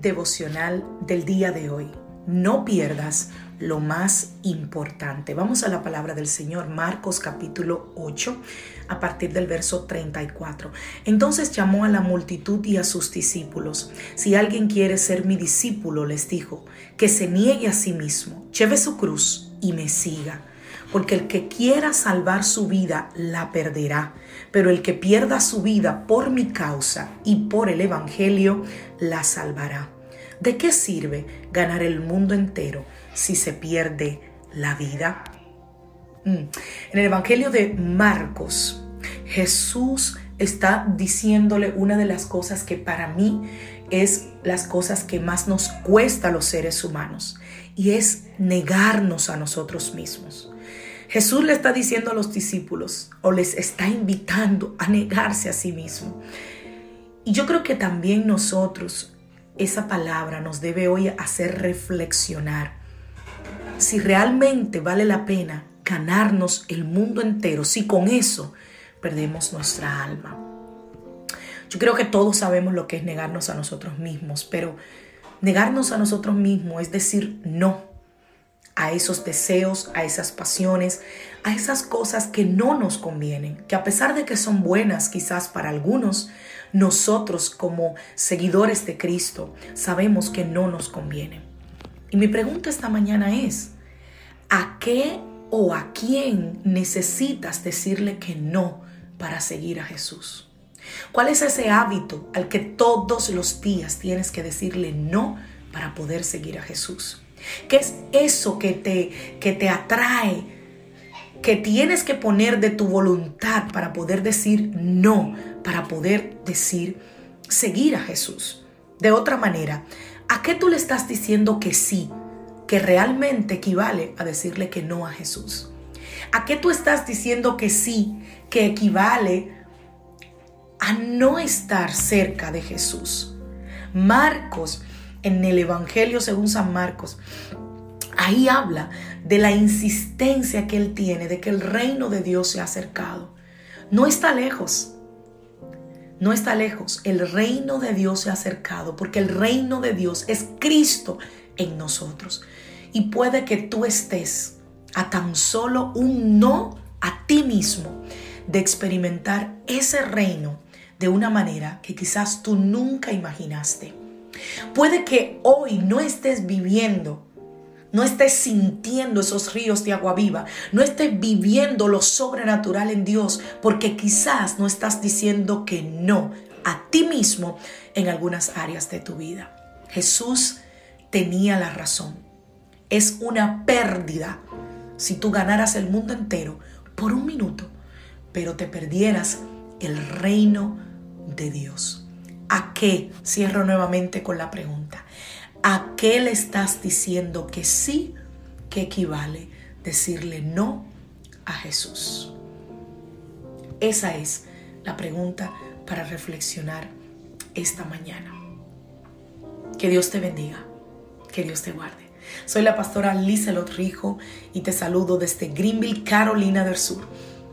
Devocional del día de hoy. No pierdas lo más importante. Vamos a la palabra del Señor, Marcos capítulo 8, a partir del verso 34. Entonces llamó a la multitud y a sus discípulos. Si alguien quiere ser mi discípulo, les dijo, que se niegue a sí mismo, lleve su cruz y me siga. Porque el que quiera salvar su vida la perderá, pero el que pierda su vida por mi causa y por el Evangelio la salvará. ¿De qué sirve ganar el mundo entero si se pierde la vida? Mm. En el Evangelio de Marcos, Jesús está diciéndole una de las cosas que para mí es las cosas que más nos cuesta a los seres humanos y es negarnos a nosotros mismos. Jesús le está diciendo a los discípulos o les está invitando a negarse a sí mismo. Y yo creo que también nosotros esa palabra nos debe hoy hacer reflexionar si realmente vale la pena ganarnos el mundo entero, si con eso perdemos nuestra alma. Yo creo que todos sabemos lo que es negarnos a nosotros mismos, pero negarnos a nosotros mismos es decir no a esos deseos, a esas pasiones, a esas cosas que no nos convienen, que a pesar de que son buenas quizás para algunos, nosotros como seguidores de Cristo sabemos que no nos conviene. Y mi pregunta esta mañana es, ¿a qué o a quién necesitas decirle que no para seguir a Jesús? ¿Cuál es ese hábito al que todos los días tienes que decirle no para poder seguir a Jesús? ¿Qué es eso que te, que te atrae? que tienes que poner de tu voluntad para poder decir no, para poder decir seguir a Jesús. De otra manera, ¿a qué tú le estás diciendo que sí, que realmente equivale a decirle que no a Jesús? ¿A qué tú estás diciendo que sí, que equivale a no estar cerca de Jesús? Marcos, en el Evangelio según San Marcos, ahí habla de la insistencia que él tiene de que el reino de Dios se ha acercado. No está lejos. No está lejos. El reino de Dios se ha acercado porque el reino de Dios es Cristo en nosotros. Y puede que tú estés a tan solo un no a ti mismo de experimentar ese reino de una manera que quizás tú nunca imaginaste. Puede que hoy no estés viviendo no estés sintiendo esos ríos de agua viva, no estés viviendo lo sobrenatural en Dios, porque quizás no estás diciendo que no a ti mismo en algunas áreas de tu vida. Jesús tenía la razón. Es una pérdida si tú ganaras el mundo entero por un minuto, pero te perdieras el reino de Dios. ¿A qué? Cierro nuevamente con la pregunta. ¿A qué le estás diciendo que sí? que equivale decirle no a Jesús? Esa es la pregunta para reflexionar esta mañana. Que Dios te bendiga, que Dios te guarde. Soy la pastora Lizelot Rijo y te saludo desde Greenville, Carolina del Sur.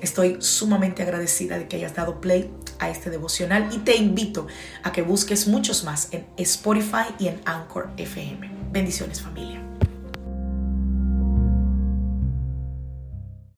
Estoy sumamente agradecida de que hayas dado play a este devocional y te invito a que busques muchos más en Spotify y en Anchor FM. Bendiciones familia.